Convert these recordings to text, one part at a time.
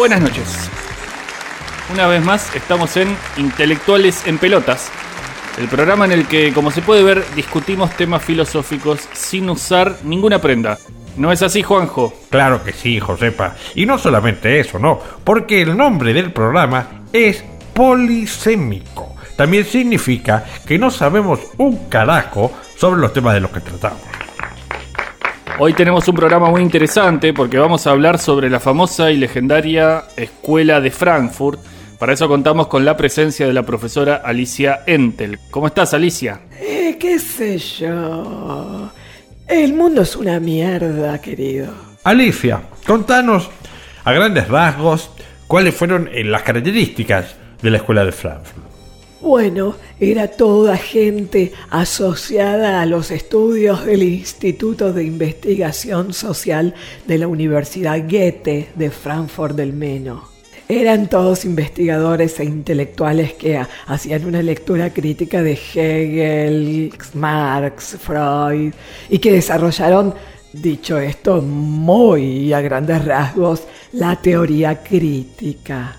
Buenas noches. Una vez más estamos en Intelectuales en Pelotas, el programa en el que, como se puede ver, discutimos temas filosóficos sin usar ninguna prenda. ¿No es así, Juanjo? Claro que sí, Josepa. Y no solamente eso, no, porque el nombre del programa es polisémico. También significa que no sabemos un carajo sobre los temas de los que tratamos. Hoy tenemos un programa muy interesante porque vamos a hablar sobre la famosa y legendaria Escuela de Frankfurt. Para eso contamos con la presencia de la profesora Alicia Entel. ¿Cómo estás, Alicia? Eh, qué sé yo. El mundo es una mierda, querido. Alicia, contanos a grandes rasgos cuáles fueron eh, las características de la Escuela de Frankfurt. Bueno, era toda gente asociada a los estudios del Instituto de Investigación Social de la Universidad Goethe de Frankfurt del Meno. Eran todos investigadores e intelectuales que hacían una lectura crítica de Hegel, Marx, Freud y que desarrollaron, dicho esto muy a grandes rasgos, la teoría crítica.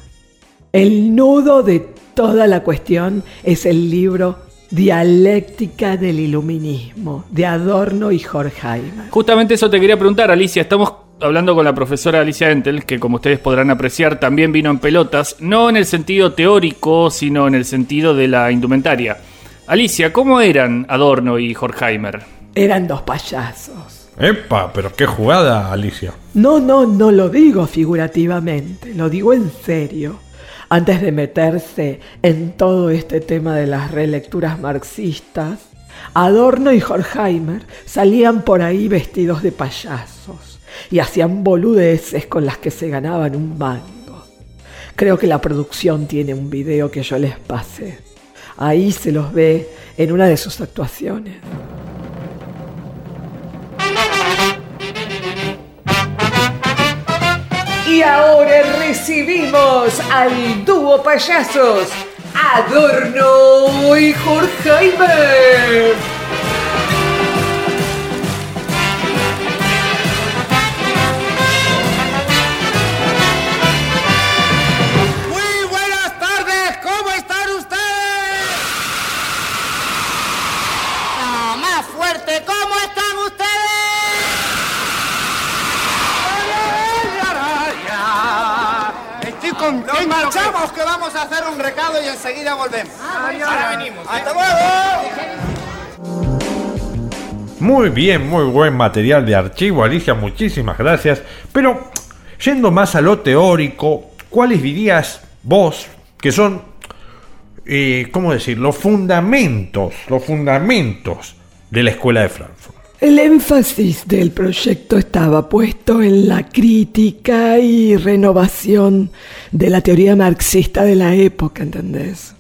El nudo de toda la cuestión es el libro Dialéctica del Iluminismo de Adorno y Horkheimer. Justamente eso te quería preguntar, Alicia. Estamos hablando con la profesora Alicia Entel, que como ustedes podrán apreciar también vino en pelotas, no en el sentido teórico, sino en el sentido de la indumentaria. Alicia, ¿cómo eran Adorno y Horkheimer? Eran dos payasos. Epa, pero qué jugada, Alicia. No, no, no lo digo figurativamente, lo digo en serio antes de meterse en todo este tema de las relecturas marxistas, Adorno y Horkheimer salían por ahí vestidos de payasos y hacían boludeces con las que se ganaban un mango. Creo que la producción tiene un video que yo les pasé. Ahí se los ve en una de sus actuaciones. Y ahora recibimos al dúo payasos Adorno y Jorge y enseguida volvemos. Ahora venimos. ¡Hasta luego! Muy bien, muy buen material de archivo, Alicia, muchísimas gracias. Pero, yendo más a lo teórico, ¿cuáles dirías vos que son, eh, cómo decir, los fundamentos, los fundamentos de la escuela de Frankfurt? El énfasis del proyecto estaba puesto en la crítica y renovación de la teoría marxista de la época, ¿entendés?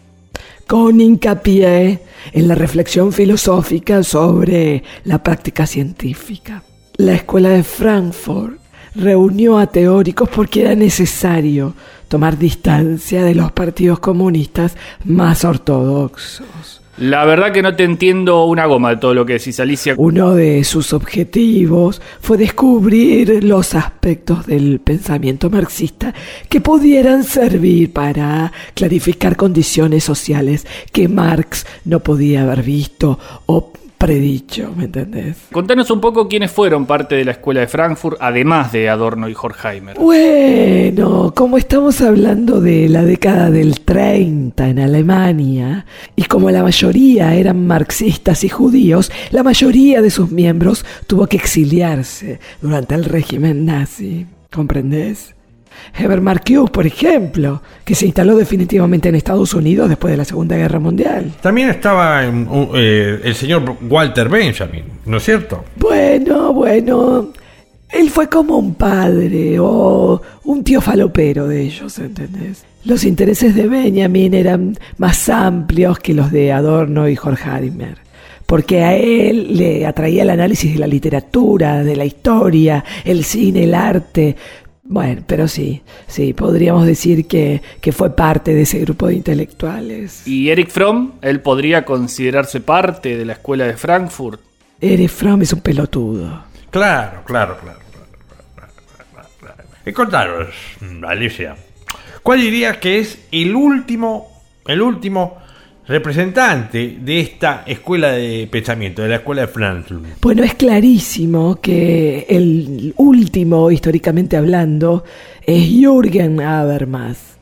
Con hincapié en la reflexión filosófica sobre la práctica científica. La escuela de Frankfurt reunió a teóricos porque era necesario tomar distancia de los partidos comunistas más ortodoxos. La verdad que no te entiendo una goma de todo lo que decís, Alicia. Uno de sus objetivos fue descubrir los aspectos del pensamiento marxista que pudieran servir para clarificar condiciones sociales que Marx no podía haber visto o predicho, ¿me entendés? Contanos un poco quiénes fueron parte de la escuela de Frankfurt, además de Adorno y Horkheimer. Bueno, como estamos hablando de la década del 30 en Alemania, y como la mayoría eran marxistas y judíos, la mayoría de sus miembros tuvo que exiliarse durante el régimen nazi. ¿Comprendés? Heber Marcuse, por ejemplo, que se instaló definitivamente en Estados Unidos después de la Segunda Guerra Mundial. También estaba eh, el señor Walter Benjamin, ¿no es cierto? Bueno, bueno. Él fue como un padre o un tío falopero de ellos, ¿entendés? Los intereses de Benjamin eran más amplios que los de Adorno y Horkheimer porque a él le atraía el análisis de la literatura, de la historia, el cine, el arte, bueno, pero sí, sí, podríamos decir que, que, fue parte de ese grupo de intelectuales. ¿Y Eric Fromm? ¿Él podría considerarse parte de la escuela de Frankfurt? Eric Fromm es un pelotudo. Claro, claro, claro. Y contaros, Alicia, ¿cuál dirías que es el último, el último representante de esta escuela de pensamiento, de la escuela de Frankfurt? Bueno, es clarísimo que el último, históricamente hablando, es Jürgen Habermas.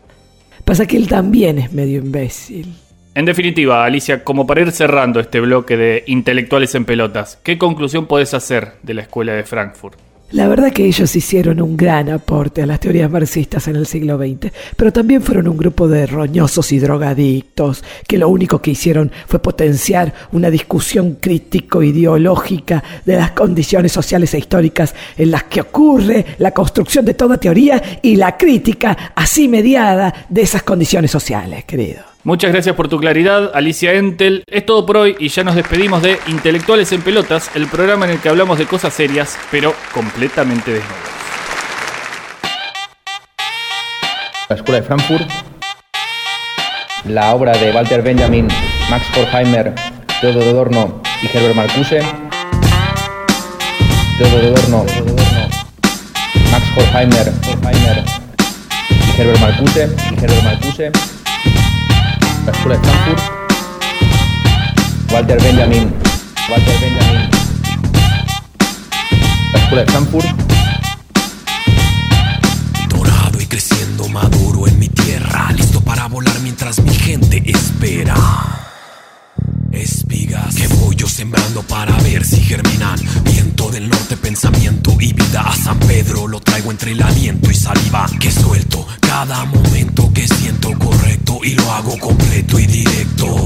Pasa que él también es medio imbécil. En definitiva, Alicia, como para ir cerrando este bloque de intelectuales en pelotas, ¿qué conclusión podés hacer de la escuela de Frankfurt? La verdad que ellos hicieron un gran aporte a las teorías marxistas en el siglo XX, pero también fueron un grupo de roñosos y drogadictos que lo único que hicieron fue potenciar una discusión crítico-ideológica de las condiciones sociales e históricas en las que ocurre la construcción de toda teoría y la crítica así mediada de esas condiciones sociales, querido. Muchas gracias por tu claridad, Alicia Entel. Es todo por hoy y ya nos despedimos de Intelectuales en Pelotas, el programa en el que hablamos de cosas serias, pero completamente desnudos. La Escuela de Frankfurt, la obra de Walter Benjamin, Max Horkheimer, Theodor Adorno y Herbert Marcuse. Theodor Adorno, Max Horkheimer, y Herbert Marcuse, y Herbert Marcuse Escuela de Walter Benjamin, Walter Benjamin, la Escuela de. Dorado y creciendo maduro en mi tierra, listo para volar mientras mi gente espera. Espigas que voy yo sembrando para ver si germinan. Viento del norte, pensamiento Entre el aliento y saliva. Que suelto cada momento que siento correcto y lo hago completo y directo.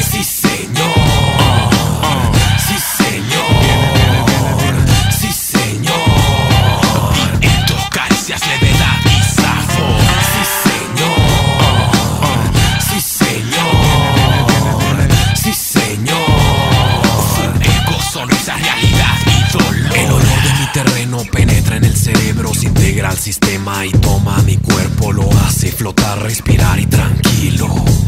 Sí, señor. Sí, señor. Sí, señor. Viento, caricias, levedad y sabor. Sí, señor. Sí, señor. Sí, señor. Ego, sonrisa, realidad y dolor. El olor de mi terreno penetra en el cerebro, se integra al sistema y toma mi cuerpo, lo hace flotar, respirar y tranquilo.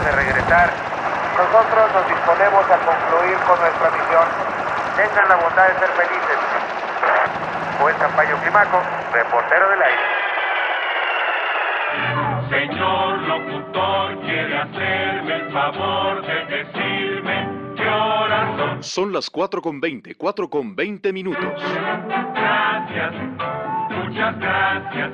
De regresar. Nosotros nos disponemos a concluir con nuestra misión. Tengan la bondad de ser felices. Juez Zampayo Climaco, reportero del aire. Señor locutor, quiere hacerme el favor de decirme qué horas son. Son las 4 con 20, 4 con 20 minutos. Gracias. muchas gracias.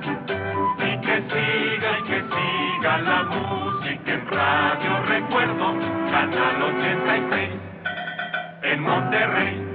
Y que siga y que siga la música en Radio Recuerdo, Canal 86, en Monterrey.